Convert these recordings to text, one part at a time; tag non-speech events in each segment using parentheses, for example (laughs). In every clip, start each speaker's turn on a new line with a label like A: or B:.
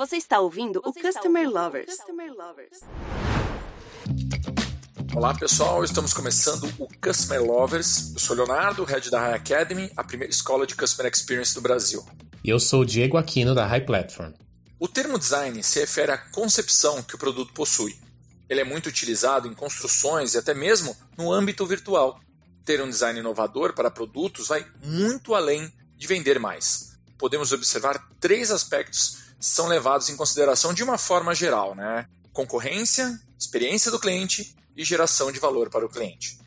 A: Você está ouvindo Você o Customer ouvindo Lovers.
B: Customer Lovers. Olá pessoal, estamos começando o Customer Lovers. Eu sou Leonardo, head da High Academy, a primeira escola de Customer Experience do Brasil.
C: E eu sou o Diego Aquino da High Platform.
B: O termo design se refere à concepção que o produto possui. Ele é muito utilizado em construções e até mesmo no âmbito virtual. Ter um design inovador para produtos vai muito além de vender mais. Podemos observar três aspectos são levados em consideração de uma forma geral, né? Concorrência, experiência do cliente e geração de valor para o cliente.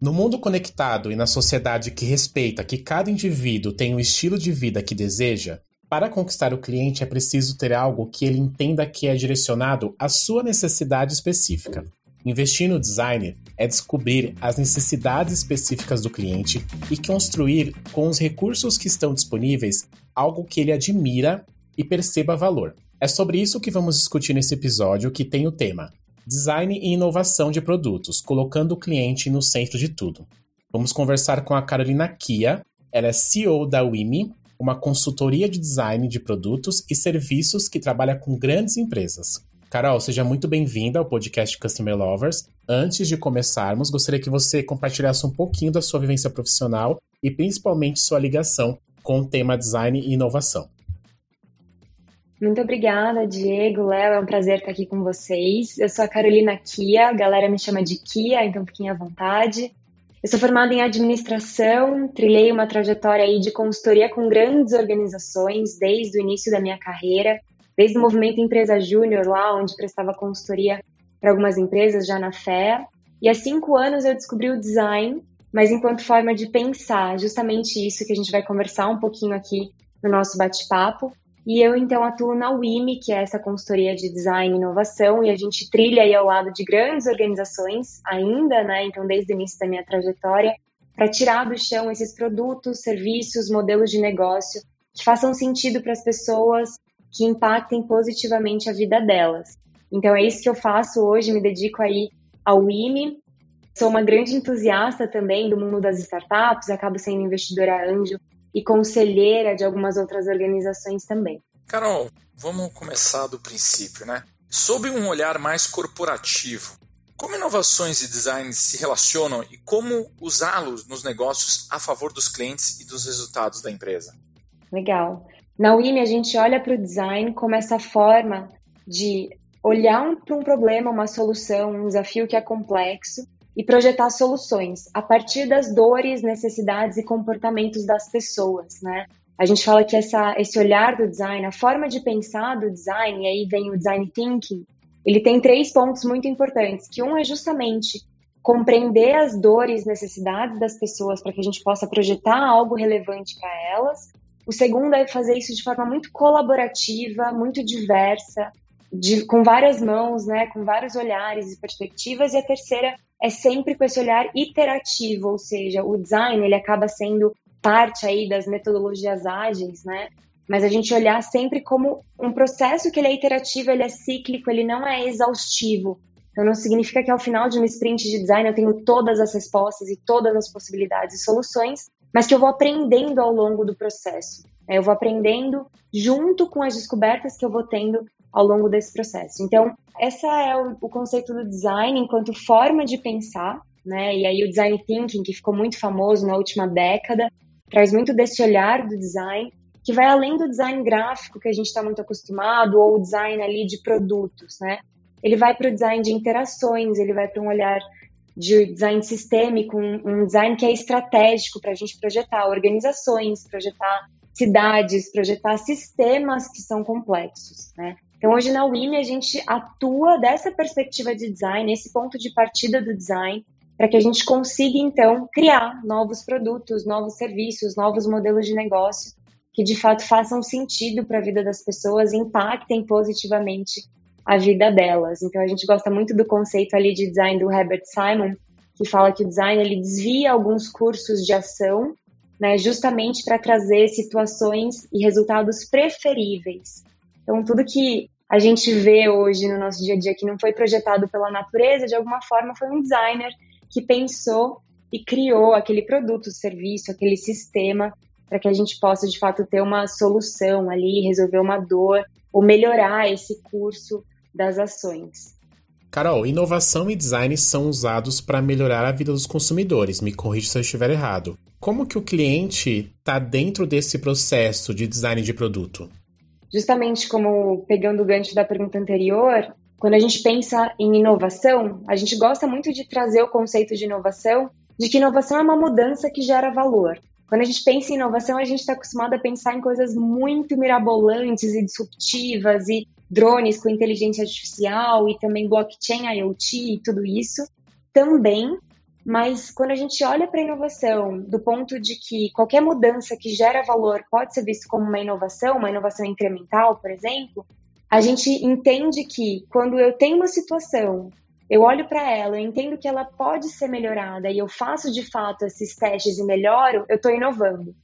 C: No mundo conectado e na sociedade que respeita que cada indivíduo tem o estilo de vida que deseja, para conquistar o cliente é preciso ter algo que ele entenda que é direcionado à sua necessidade específica. Investir no design é descobrir as necessidades específicas do cliente e construir com os recursos que estão disponíveis algo que ele admira e perceba valor. É sobre isso que vamos discutir nesse episódio que tem o tema Design e inovação de produtos, colocando o cliente no centro de tudo. Vamos conversar com a Carolina Kia, ela é CEO da WIMI, uma consultoria de design de produtos e serviços que trabalha com grandes empresas. Carol, seja muito bem-vinda ao podcast Customer Lovers. Antes de começarmos, gostaria que você compartilhasse um pouquinho da sua vivência profissional e principalmente sua ligação com o tema design e inovação.
D: Muito obrigada, Diego, Léo, é um prazer estar aqui com vocês. Eu sou a Carolina Kia, a galera me chama de Kia, então fiquem à vontade. Eu sou formada em administração, trilhei uma trajetória aí de consultoria com grandes organizações desde o início da minha carreira desde o movimento Empresa Júnior, lá onde prestava consultoria para algumas empresas já na fé. E há cinco anos eu descobri o design, mas enquanto forma de pensar, justamente isso que a gente vai conversar um pouquinho aqui no nosso bate-papo. E eu então atuo na WIMI, que é essa consultoria de design e inovação, e a gente trilha aí ao lado de grandes organizações ainda, né? Então, desde o início da minha trajetória, para tirar do chão esses produtos, serviços, modelos de negócio que façam sentido para as pessoas, que impactem positivamente a vida delas. Então é isso que eu faço hoje, me dedico aí ao IME. Sou uma grande entusiasta também do mundo das startups, acabo sendo investidora anjo e conselheira de algumas outras organizações também.
B: Carol, vamos começar do princípio, né? Sob um olhar mais corporativo, como inovações e design se relacionam e como usá-los nos negócios a favor dos clientes e dos resultados da empresa?
D: Legal. Na UIM, a gente olha para o design como essa forma de olhar para um problema, uma solução, um desafio que é complexo e projetar soluções a partir das dores, necessidades e comportamentos das pessoas, né? A gente fala que essa, esse olhar do design, a forma de pensar do design, e aí vem o design thinking, ele tem três pontos muito importantes, que um é justamente compreender as dores, necessidades das pessoas para que a gente possa projetar algo relevante para elas. O segundo é fazer isso de forma muito colaborativa, muito diversa, de, com várias mãos, né, com vários olhares e perspectivas. E a terceira é sempre com esse olhar iterativo, ou seja, o design ele acaba sendo parte aí das metodologias ágeis, né? Mas a gente olhar sempre como um processo que ele é iterativo, ele é cíclico, ele não é exaustivo. Então não significa que ao final de uma sprint de design eu tenho todas as respostas e todas as possibilidades e soluções, mas que eu vou aprendendo ao longo do processo. Né? Eu vou aprendendo junto com as descobertas que eu vou tendo ao longo desse processo. Então, esse é o, o conceito do design enquanto forma de pensar, né? E aí o design thinking, que ficou muito famoso na última década, traz muito desse olhar do design, que vai além do design gráfico que a gente está muito acostumado, ou o design ali de produtos, né? Ele vai para o design de interações, ele vai para um olhar de design sistêmico, um, um design que é estratégico para a gente projetar organizações, projetar cidades, projetar sistemas que são complexos, né? Então, hoje na WIMI, a gente atua dessa perspectiva de design, esse ponto de partida do design, para que a gente consiga, então, criar novos produtos, novos serviços, novos modelos de negócio que, de fato, façam sentido para a vida das pessoas e impactem positivamente a vida delas. Então a gente gosta muito do conceito ali de design do Herbert Simon, que fala que o design ele desvia alguns cursos de ação, né, justamente para trazer situações e resultados preferíveis. Então tudo que a gente vê hoje no nosso dia a dia que não foi projetado pela natureza, de alguma forma foi um designer que pensou e criou aquele produto, serviço, aquele sistema para que a gente possa de fato ter uma solução ali, resolver uma dor ou melhorar esse curso das ações.
C: Carol, inovação e design são usados para melhorar a vida dos consumidores. Me corrija se eu estiver errado. Como que o cliente está dentro desse processo de design de produto?
D: Justamente como pegando o gancho da pergunta anterior, quando a gente pensa em inovação, a gente gosta muito de trazer o conceito de inovação, de que inovação é uma mudança que gera valor. Quando a gente pensa em inovação, a gente está acostumado a pensar em coisas muito mirabolantes e disruptivas e drones com inteligência artificial e também blockchain, IoT e tudo isso também. Mas quando a gente olha para a inovação do ponto de que qualquer mudança que gera valor pode ser visto como uma inovação, uma inovação incremental, por exemplo, a gente entende que quando eu tenho uma situação, eu olho para ela, eu entendo que ela pode ser melhorada e eu faço de fato esses testes e melhoro, eu estou inovando.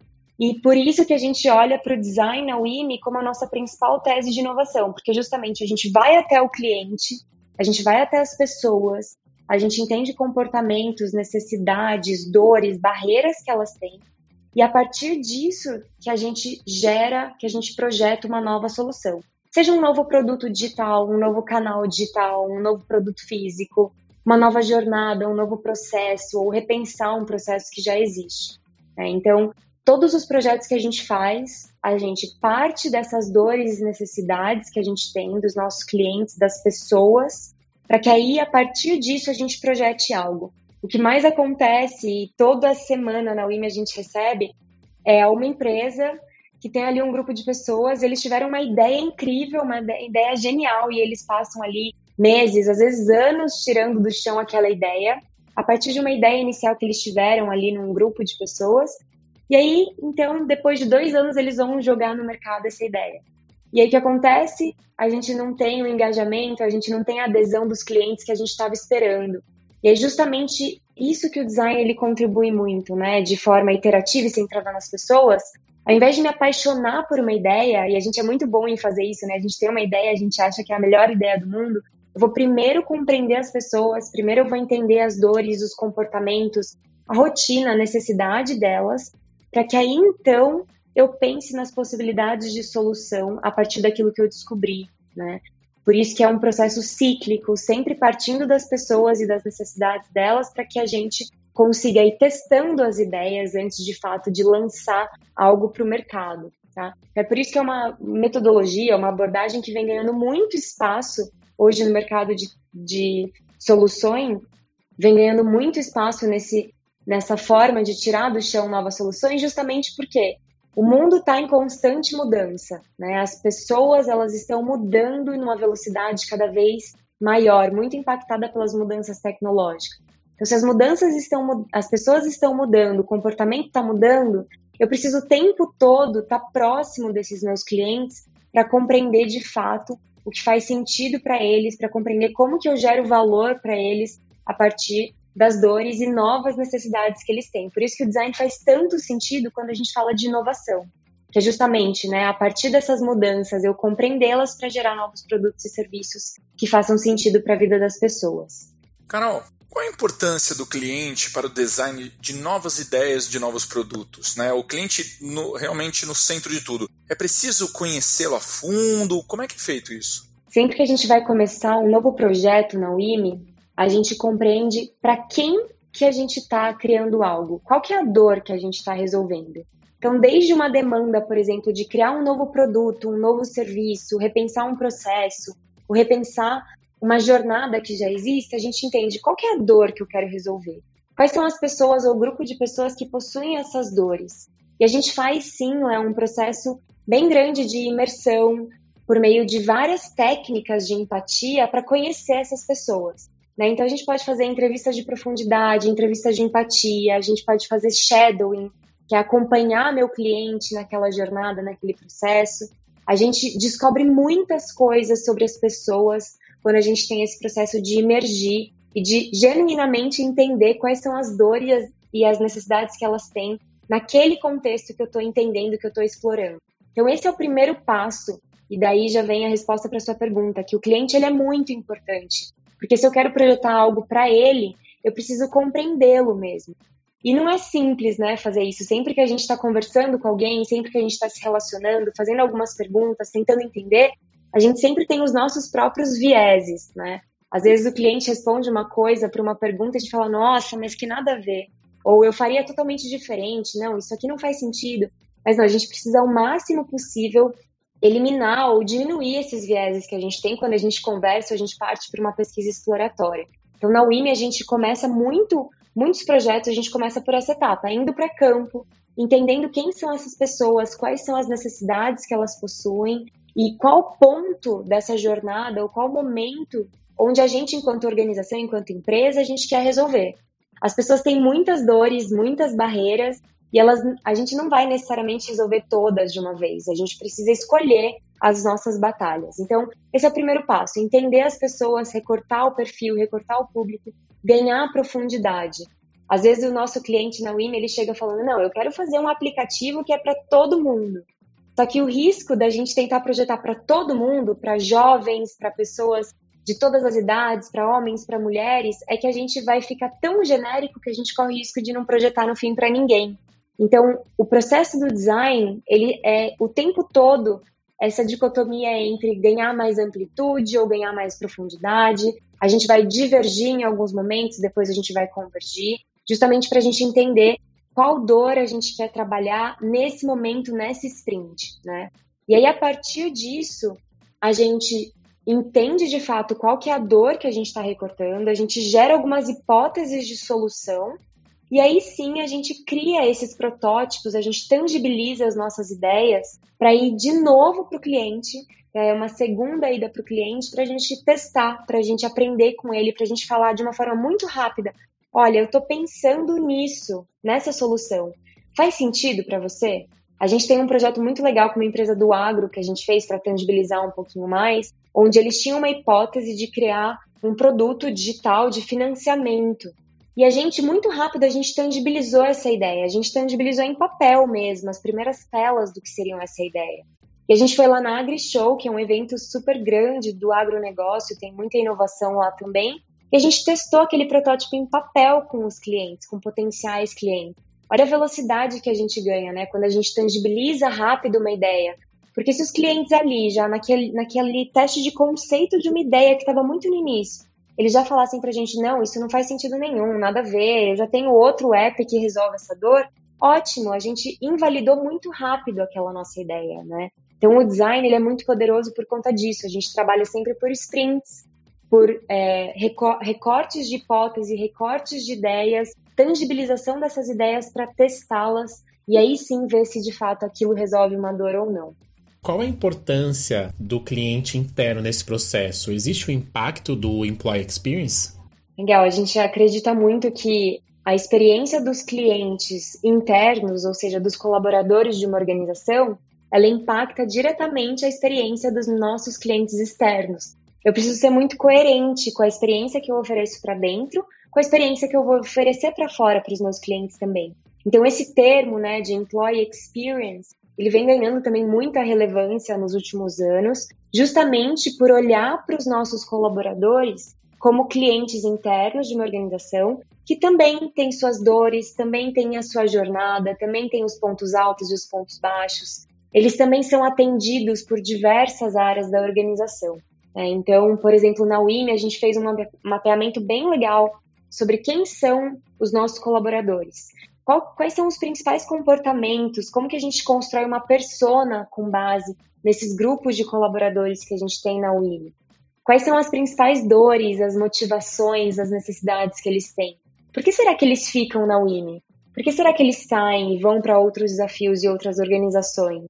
D: E por isso que a gente olha para o design na WIMI como a nossa principal tese de inovação, porque justamente a gente vai até o cliente, a gente vai até as pessoas, a gente entende comportamentos, necessidades, dores, barreiras que elas têm, e a partir disso que a gente gera, que a gente projeta uma nova solução. Seja um novo produto digital, um novo canal digital, um novo produto físico, uma nova jornada, um novo processo, ou repensar um processo que já existe. Né? Então, todos os projetos que a gente faz, a gente parte dessas dores e necessidades que a gente tem dos nossos clientes, das pessoas, para que aí, a partir disso, a gente projete algo. O que mais acontece, e toda semana na UIM a gente recebe, é uma empresa que tem ali um grupo de pessoas, eles tiveram uma ideia incrível, uma ideia genial, e eles passam ali meses, às vezes anos, tirando do chão aquela ideia, a partir de uma ideia inicial que eles tiveram ali num grupo de pessoas, e aí, então, depois de dois anos, eles vão jogar no mercado essa ideia. E aí o que acontece? A gente não tem o engajamento, a gente não tem a adesão dos clientes que a gente estava esperando. E é justamente isso que o design ele contribui muito, né? De forma iterativa e centrada nas pessoas. Ao invés de me apaixonar por uma ideia, e a gente é muito bom em fazer isso, né? A gente tem uma ideia, a gente acha que é a melhor ideia do mundo. Eu vou primeiro compreender as pessoas, primeiro eu vou entender as dores, os comportamentos, a rotina, a necessidade delas, para que aí então eu pense nas possibilidades de solução a partir daquilo que eu descobri, né? Por isso que é um processo cíclico, sempre partindo das pessoas e das necessidades delas, para que a gente consiga ir testando as ideias antes de fato de lançar algo para o mercado. Tá? É por isso que é uma metodologia, uma abordagem que vem ganhando muito espaço hoje no mercado de, de soluções, vem ganhando muito espaço nesse nessa forma de tirar do chão novas soluções, justamente porque o mundo está em constante mudança, né? As pessoas elas estão mudando numa velocidade cada vez maior, muito impactada pelas mudanças tecnológicas. Então, se as mudanças estão, as pessoas estão mudando, o comportamento está mudando, eu preciso o tempo todo estar tá próximo desses meus clientes para compreender de fato o que faz sentido para eles, para compreender como que eu gero valor para eles a partir das dores e novas necessidades que eles têm. Por isso que o design faz tanto sentido quando a gente fala de inovação, que é justamente, né, a partir dessas mudanças eu compreendê-las para gerar novos produtos e serviços que façam sentido para a vida das pessoas.
B: Carol, qual a importância do cliente para o design de novas ideias de novos produtos? Né? O cliente no, realmente no centro de tudo. É preciso conhecê-lo a fundo? Como é que é feito isso?
D: Sempre que a gente vai começar um novo projeto na UIMI, a gente compreende para quem que a gente está criando algo, qual que é a dor que a gente está resolvendo. Então, desde uma demanda, por exemplo, de criar um novo produto, um novo serviço, repensar um processo, ou repensar uma jornada que já existe, a gente entende qual é a dor que eu quero resolver. Quais são as pessoas ou grupo de pessoas que possuem essas dores? E a gente faz sim é um processo bem grande de imersão por meio de várias técnicas de empatia para conhecer essas pessoas. Né? Então, a gente pode fazer entrevistas de profundidade, entrevistas de empatia, a gente pode fazer shadowing, que é acompanhar meu cliente naquela jornada, naquele processo. A gente descobre muitas coisas sobre as pessoas quando a gente tem esse processo de emergir e de genuinamente entender quais são as dores e as necessidades que elas têm naquele contexto que eu estou entendendo, que eu estou explorando. Então, esse é o primeiro passo, e daí já vem a resposta para sua pergunta, que o cliente ele é muito importante. Porque se eu quero projetar algo para ele, eu preciso compreendê-lo mesmo. E não é simples, né, fazer isso. Sempre que a gente está conversando com alguém, sempre que a gente está se relacionando, fazendo algumas perguntas, tentando entender, a gente sempre tem os nossos próprios vieses, né? Às vezes o cliente responde uma coisa para uma pergunta e a gente fala, nossa, mas que nada a ver. Ou eu faria totalmente diferente, não, isso aqui não faz sentido. Mas não, a gente precisa, o máximo possível, eliminar ou diminuir esses vieses que a gente tem quando a gente conversa a gente parte para uma pesquisa exploratória. Então, na UIME, a gente começa muito, muitos projetos, a gente começa por essa etapa, indo para campo, entendendo quem são essas pessoas, quais são as necessidades que elas possuem e qual ponto dessa jornada ou qual momento onde a gente, enquanto organização, enquanto empresa, a gente quer resolver. As pessoas têm muitas dores, muitas barreiras e elas, a gente não vai necessariamente resolver todas de uma vez. A gente precisa escolher as nossas batalhas. Então, esse é o primeiro passo: entender as pessoas, recortar o perfil, recortar o público, ganhar profundidade. Às vezes o nosso cliente na WIM, ele chega falando: "Não, eu quero fazer um aplicativo que é para todo mundo". Só que o risco da gente tentar projetar para todo mundo, para jovens, para pessoas de todas as idades, para homens, para mulheres, é que a gente vai ficar tão genérico que a gente corre o risco de não projetar no fim para ninguém. Então, o processo do design, ele é o tempo todo essa dicotomia entre ganhar mais amplitude ou ganhar mais profundidade. A gente vai divergir em alguns momentos, depois a gente vai convergir, justamente para a gente entender qual dor a gente quer trabalhar nesse momento, nesse sprint, né? E aí, a partir disso, a gente entende de fato qual que é a dor que a gente está recortando, a gente gera algumas hipóteses de solução e aí sim a gente cria esses protótipos, a gente tangibiliza as nossas ideias para ir de novo para o cliente, é uma segunda ida para o cliente para a gente testar, para a gente aprender com ele, para a gente falar de uma forma muito rápida. Olha, eu estou pensando nisso, nessa solução. Faz sentido para você? A gente tem um projeto muito legal com uma empresa do agro que a gente fez para tangibilizar um pouquinho mais, onde eles tinham uma hipótese de criar um produto digital de financiamento. E a gente, muito rápido, a gente tangibilizou essa ideia. A gente tangibilizou em papel mesmo, as primeiras telas do que seriam essa ideia. E a gente foi lá na AgriShow, que é um evento super grande do agronegócio, tem muita inovação lá também. E a gente testou aquele protótipo em papel com os clientes, com potenciais clientes. Olha a velocidade que a gente ganha, né? Quando a gente tangibiliza rápido uma ideia. Porque se os clientes ali, já naquele, naquele teste de conceito de uma ideia que estava muito no início, eles já falassem pra gente, não, isso não faz sentido nenhum, nada a ver, eu já tenho outro app que resolve essa dor, ótimo, a gente invalidou muito rápido aquela nossa ideia, né? Então o design ele é muito poderoso por conta disso, a gente trabalha sempre por sprints, por é, recortes de hipótese, recortes de ideias, tangibilização dessas ideias para testá-las e aí sim ver se de fato aquilo resolve uma dor ou não.
C: Qual a importância do cliente interno nesse processo? Existe o impacto do employee experience?
D: Legal, a gente acredita muito que a experiência dos clientes internos, ou seja, dos colaboradores de uma organização, ela impacta diretamente a experiência dos nossos clientes externos. Eu preciso ser muito coerente com a experiência que eu ofereço para dentro, com a experiência que eu vou oferecer para fora para os meus clientes também. Então esse termo, né, de employee experience, ele vem ganhando também muita relevância nos últimos anos, justamente por olhar para os nossos colaboradores como clientes internos de uma organização que também tem suas dores, também tem a sua jornada, também tem os pontos altos e os pontos baixos. Eles também são atendidos por diversas áreas da organização. Né? Então, por exemplo, na WIM a gente fez um mapeamento bem legal sobre quem são os nossos colaboradores. Qual, quais são os principais comportamentos? Como que a gente constrói uma persona com base nesses grupos de colaboradores que a gente tem na UIM? Quais são as principais dores, as motivações, as necessidades que eles têm? Por que será que eles ficam na UIM? Por que será que eles saem e vão para outros desafios e outras organizações?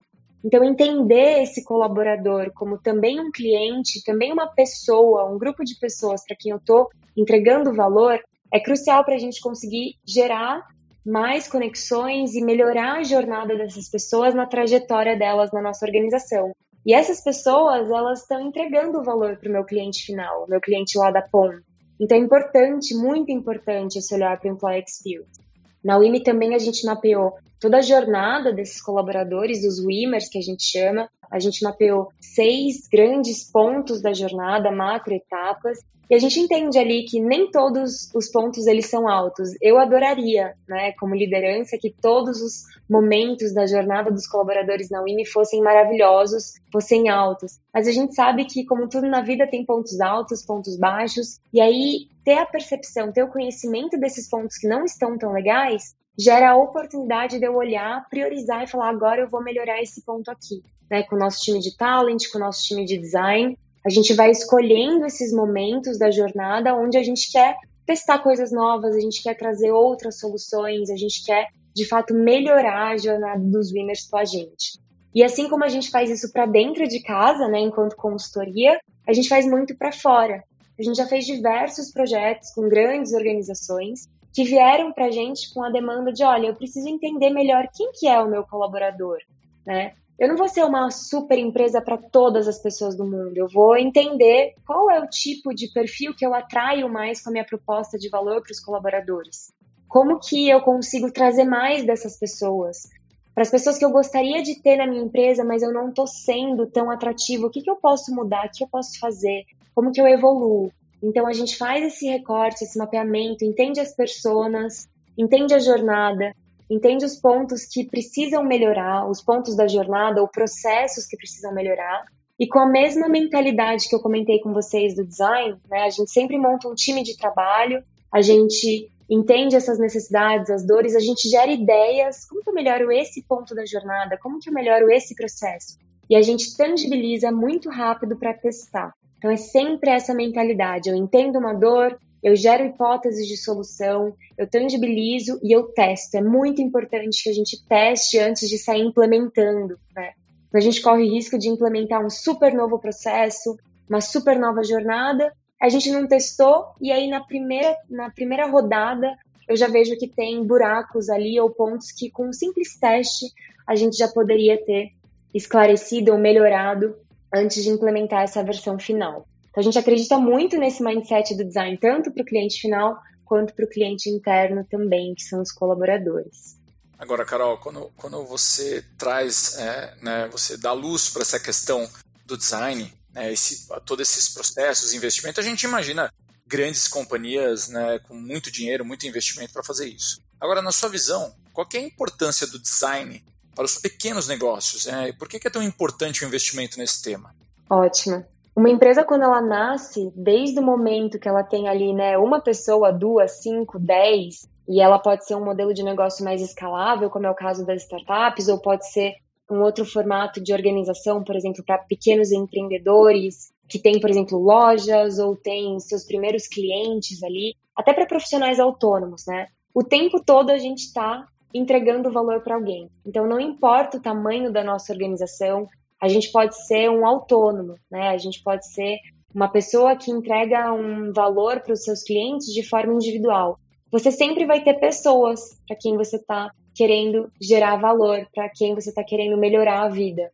D: Então, entender esse colaborador como também um cliente, também uma pessoa, um grupo de pessoas para quem eu estou entregando valor, é crucial para a gente conseguir gerar mais conexões e melhorar a jornada dessas pessoas na trajetória delas na nossa organização. E essas pessoas, elas estão entregando valor para o meu cliente final, meu cliente lá da ponta. Então é importante, muito importante esse olhar para o Employee Experience. Na WIMI também a gente mapeou toda a jornada desses colaboradores, dos WIMers que a gente chama. A gente mapeou seis grandes pontos da jornada, macro etapas, e a gente entende ali que nem todos os pontos eles são altos. Eu adoraria, né, como liderança, que todos os momentos da jornada dos colaboradores na UIMI fossem maravilhosos, fossem altos. Mas a gente sabe que, como tudo na vida, tem pontos altos, pontos baixos, e aí ter a percepção, ter o conhecimento desses pontos que não estão tão legais, gera a oportunidade de eu olhar, priorizar e falar: agora eu vou melhorar esse ponto aqui. Né, com o nosso time de talent, com o nosso time de design, a gente vai escolhendo esses momentos da jornada onde a gente quer testar coisas novas, a gente quer trazer outras soluções, a gente quer de fato melhorar a jornada dos winners com a gente. E assim como a gente faz isso para dentro de casa, né, enquanto consultoria, a gente faz muito para fora. A gente já fez diversos projetos com grandes organizações que vieram para a gente com a demanda de, olha, eu preciso entender melhor quem que é o meu colaborador, né? Eu não vou ser uma super empresa para todas as pessoas do mundo. Eu vou entender qual é o tipo de perfil que eu atraio mais com a minha proposta de valor para os colaboradores. Como que eu consigo trazer mais dessas pessoas? Para as pessoas que eu gostaria de ter na minha empresa, mas eu não estou sendo tão atrativo, o que, que eu posso mudar? O que eu posso fazer? Como que eu evoluo? Então a gente faz esse recorte, esse mapeamento, entende as pessoas, entende a jornada, entende os pontos que precisam melhorar, os pontos da jornada ou processos que precisam melhorar. E com a mesma mentalidade que eu comentei com vocês do design, né, a gente sempre monta um time de trabalho, a gente entende essas necessidades, as dores, a gente gera ideias, como que eu melhoro esse ponto da jornada, como que eu melhoro esse processo. E a gente tangibiliza muito rápido para testar. Então é sempre essa mentalidade, eu entendo uma dor, eu gero hipóteses de solução, eu tangibilizo e eu testo. É muito importante que a gente teste antes de sair implementando, né? A gente corre risco de implementar um super novo processo, uma super nova jornada, a gente não testou e aí na primeira, na primeira rodada eu já vejo que tem buracos ali ou pontos que com um simples teste a gente já poderia ter esclarecido ou melhorado antes de implementar essa versão final. Então, a gente acredita muito nesse mindset do design, tanto para o cliente final quanto para o cliente interno também, que são os colaboradores.
B: Agora, Carol, quando, quando você traz, é, né, você dá luz para essa questão do design, né, esse, todos esses processos, investimento, a gente imagina grandes companhias né, com muito dinheiro, muito investimento para fazer isso. Agora, na sua visão, qual é a importância do design para os pequenos negócios? Né? Por que é tão importante o investimento nesse tema?
D: Ótimo. Uma empresa, quando ela nasce, desde o momento que ela tem ali, né, uma pessoa, duas, cinco, dez, e ela pode ser um modelo de negócio mais escalável, como é o caso das startups, ou pode ser um outro formato de organização, por exemplo, para pequenos empreendedores que têm, por exemplo, lojas ou têm seus primeiros clientes ali, até para profissionais autônomos, né? O tempo todo a gente está entregando valor para alguém. Então, não importa o tamanho da nossa organização, a gente pode ser um autônomo, né? A gente pode ser uma pessoa que entrega um valor para os seus clientes de forma individual. Você sempre vai ter pessoas para quem você está querendo gerar valor, para quem você está querendo melhorar a vida.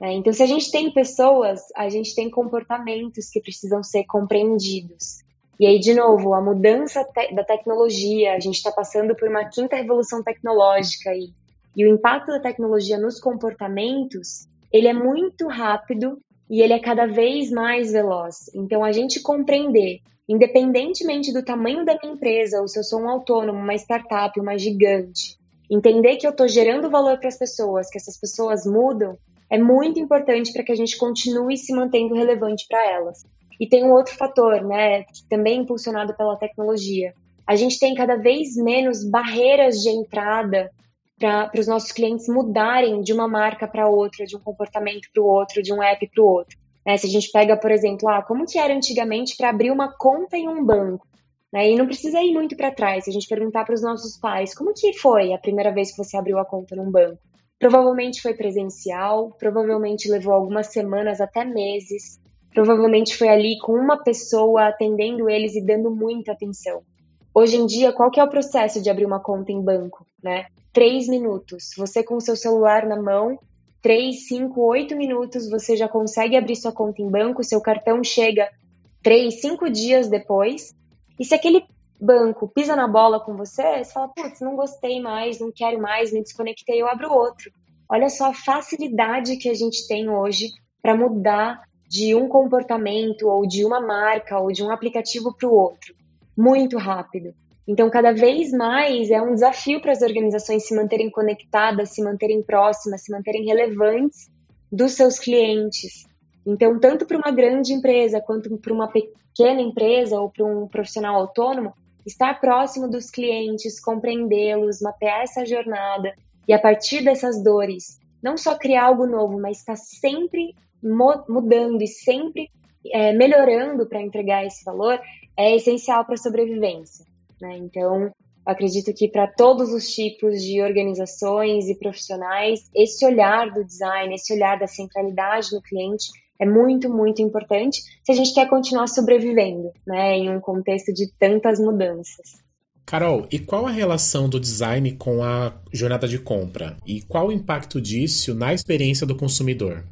D: Né? Então, se a gente tem pessoas, a gente tem comportamentos que precisam ser compreendidos. E aí, de novo, a mudança te da tecnologia, a gente está passando por uma quinta revolução tecnológica e, e o impacto da tecnologia nos comportamentos ele é muito rápido e ele é cada vez mais veloz. Então, a gente compreender, independentemente do tamanho da minha empresa, ou se eu sou um autônomo, uma startup, uma gigante, entender que eu estou gerando valor para as pessoas, que essas pessoas mudam, é muito importante para que a gente continue se mantendo relevante para elas. E tem um outro fator, né, que também é impulsionado pela tecnologia. A gente tem cada vez menos barreiras de entrada para os nossos clientes mudarem de uma marca para outra, de um comportamento para o outro, de um app para o outro. Né? Se a gente pega, por exemplo, ah, como que era antigamente para abrir uma conta em um banco? Né? E não precisa ir muito para trás. Se a gente perguntar para os nossos pais, como que foi a primeira vez que você abriu a conta num banco? Provavelmente foi presencial, provavelmente levou algumas semanas até meses, provavelmente foi ali com uma pessoa atendendo eles e dando muita atenção. Hoje em dia, qual que é o processo de abrir uma conta em banco, né? três minutos. Você com o seu celular na mão, três, cinco, oito minutos, você já consegue abrir sua conta em banco, seu cartão chega três, cinco dias depois. E se aquele banco pisa na bola com você, você fala, putz, não gostei mais, não quero mais, me desconectei, eu abro outro. Olha só a facilidade que a gente tem hoje para mudar de um comportamento ou de uma marca ou de um aplicativo para o outro. Muito rápido. Então, cada vez mais é um desafio para as organizações se manterem conectadas, se manterem próximas, se manterem relevantes dos seus clientes. Então, tanto para uma grande empresa quanto para uma pequena empresa ou para um profissional autônomo, estar próximo dos clientes, compreendê-los, mapear essa jornada e a partir dessas dores, não só criar algo novo, mas estar sempre mudando e sempre é, melhorando para entregar esse valor é essencial para a sobrevivência. Né? Então, acredito que para todos os tipos de organizações e profissionais, esse olhar do design, esse olhar da centralidade no cliente é muito, muito importante se a gente quer continuar sobrevivendo, né, em um contexto de tantas mudanças.
C: Carol, e qual a relação do design com a jornada de compra? E qual o impacto disso na experiência do consumidor?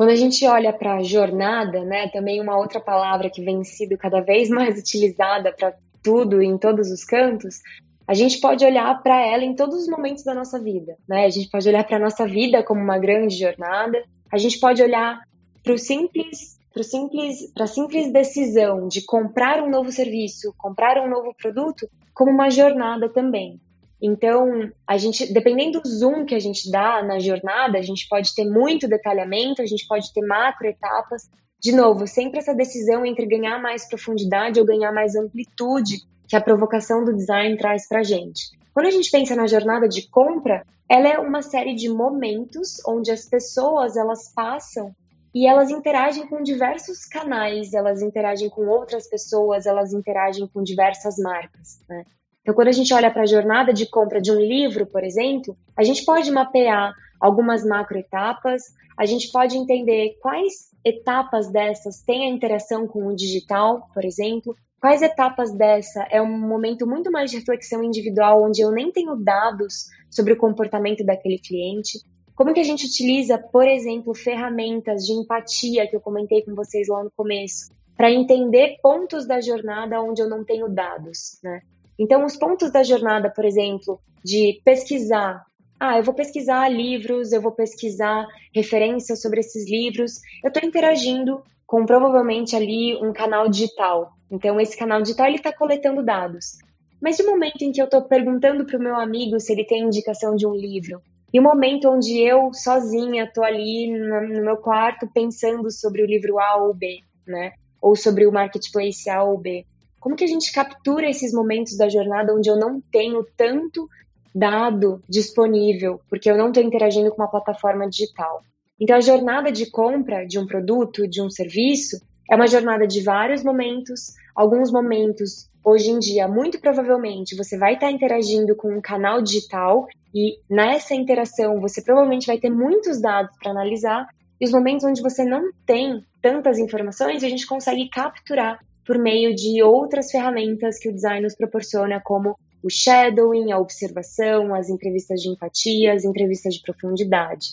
D: Quando a gente olha para jornada, né, também uma outra palavra que vem sido cada vez (laughs) mais utilizada para tudo em todos os cantos, a gente pode olhar para ela em todos os momentos da nossa vida, né? A gente pode olhar para a nossa vida como uma grande jornada, a gente pode olhar para o simples para simples, a simples decisão de comprar um novo serviço, comprar um novo produto, como uma jornada também. Então, a gente, dependendo do zoom que a gente dá na jornada, a gente pode ter muito detalhamento, a gente pode ter macro etapas. De novo, sempre essa decisão entre ganhar mais profundidade ou ganhar mais amplitude que a provocação do design traz para a gente. Quando a gente pensa na jornada de compra, ela é uma série de momentos onde as pessoas elas passam e elas interagem com diversos canais, elas interagem com outras pessoas, elas interagem com diversas marcas. Né? Então, quando a gente olha para a jornada de compra de um livro, por exemplo, a gente pode mapear algumas macroetapas, a gente pode entender quais etapas dessas têm a interação com o digital, por exemplo, quais etapas dessa é um momento muito mais de reflexão individual, onde eu nem tenho dados sobre o comportamento daquele cliente, como que a gente utiliza, por exemplo, ferramentas de empatia que eu comentei com vocês lá no começo, para entender pontos da jornada onde eu não tenho dados, né? Então, os pontos da jornada, por exemplo, de pesquisar. Ah, eu vou pesquisar livros, eu vou pesquisar referências sobre esses livros. Eu estou interagindo com provavelmente ali um canal digital. Então, esse canal digital ele está coletando dados. Mas no momento em que eu estou perguntando para o meu amigo se ele tem indicação de um livro, e o momento onde eu, sozinha, estou ali no meu quarto pensando sobre o livro A ou B, né? Ou sobre o marketplace A ou B. Como que a gente captura esses momentos da jornada onde eu não tenho tanto dado disponível, porque eu não estou interagindo com uma plataforma digital? Então, a jornada de compra de um produto, de um serviço, é uma jornada de vários momentos. Alguns momentos, hoje em dia, muito provavelmente, você vai estar interagindo com um canal digital e nessa interação você provavelmente vai ter muitos dados para analisar. E os momentos onde você não tem tantas informações, a gente consegue capturar por meio de outras ferramentas que o design nos proporciona, como o shadowing, a observação, as entrevistas de empatia, as entrevistas de profundidade.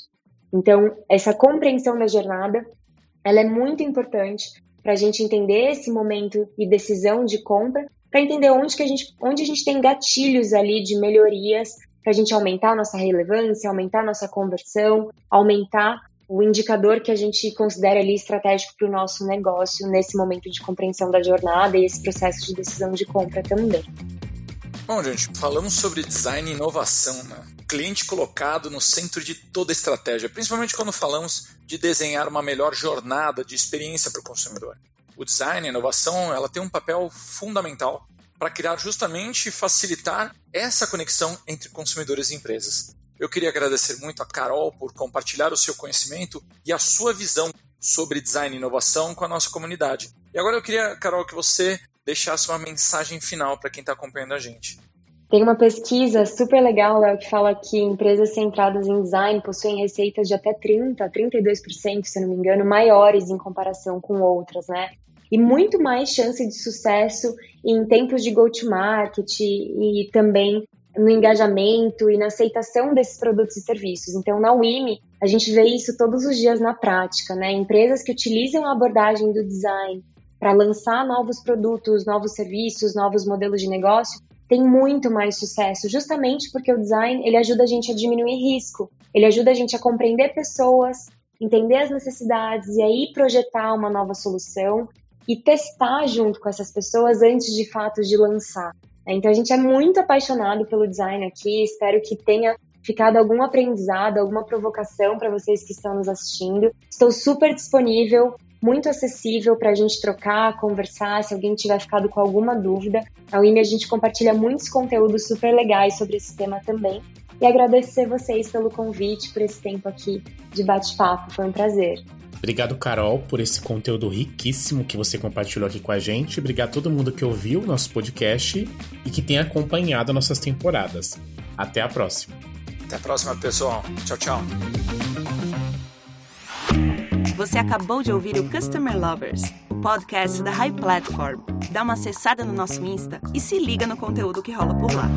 D: Então, essa compreensão da jornada, ela é muito importante para a gente entender esse momento e decisão de compra, para entender onde, que a gente, onde a gente tem gatilhos ali de melhorias para a gente aumentar a nossa relevância, aumentar a nossa conversão, aumentar o indicador que a gente considera ali estratégico para o nosso negócio nesse momento de compreensão da jornada e esse processo de decisão de compra também.
B: Bom, gente, falamos sobre design e inovação, né? cliente colocado no centro de toda estratégia, principalmente quando falamos de desenhar uma melhor jornada de experiência para o consumidor. O design e a inovação ela tem um papel fundamental para criar justamente e facilitar essa conexão entre consumidores e empresas. Eu queria agradecer muito a Carol por compartilhar o seu conhecimento e a sua visão sobre design e inovação com a nossa comunidade. E agora eu queria, Carol, que você deixasse uma mensagem final para quem está acompanhando a gente.
D: Tem uma pesquisa super legal, Léo, que fala que empresas centradas em design possuem receitas de até 30%, 32%, se não me engano, maiores em comparação com outras, né? e muito mais chance de sucesso em tempos de go-to-market e também no engajamento e na aceitação desses produtos e serviços. Então, na WIMI, a gente vê isso todos os dias na prática, né? Empresas que utilizam a abordagem do design para lançar novos produtos, novos serviços, novos modelos de negócio, tem muito mais sucesso, justamente porque o design ele ajuda a gente a diminuir risco, ele ajuda a gente a compreender pessoas, entender as necessidades e aí projetar uma nova solução e testar junto com essas pessoas antes de fato de lançar. Então a gente é muito apaixonado pelo design aqui, espero que tenha ficado algum aprendizado, alguma provocação para vocês que estão nos assistindo. Estou super disponível muito acessível para a gente trocar, conversar, se alguém tiver ficado com alguma dúvida. Na UIME a gente compartilha muitos conteúdos super legais sobre esse tema também. E agradecer vocês pelo convite, por esse tempo aqui de bate-papo, foi um prazer.
C: Obrigado, Carol, por esse conteúdo riquíssimo que você compartilhou aqui com a gente. Obrigado a todo mundo que ouviu o nosso podcast e que tem acompanhado nossas temporadas. Até a próxima.
B: Até a próxima, pessoal. Tchau, tchau.
A: Você acabou de ouvir o Customer Lovers, o podcast da High Platform. Dá uma acessada no nosso Insta e se liga no conteúdo que rola por lá.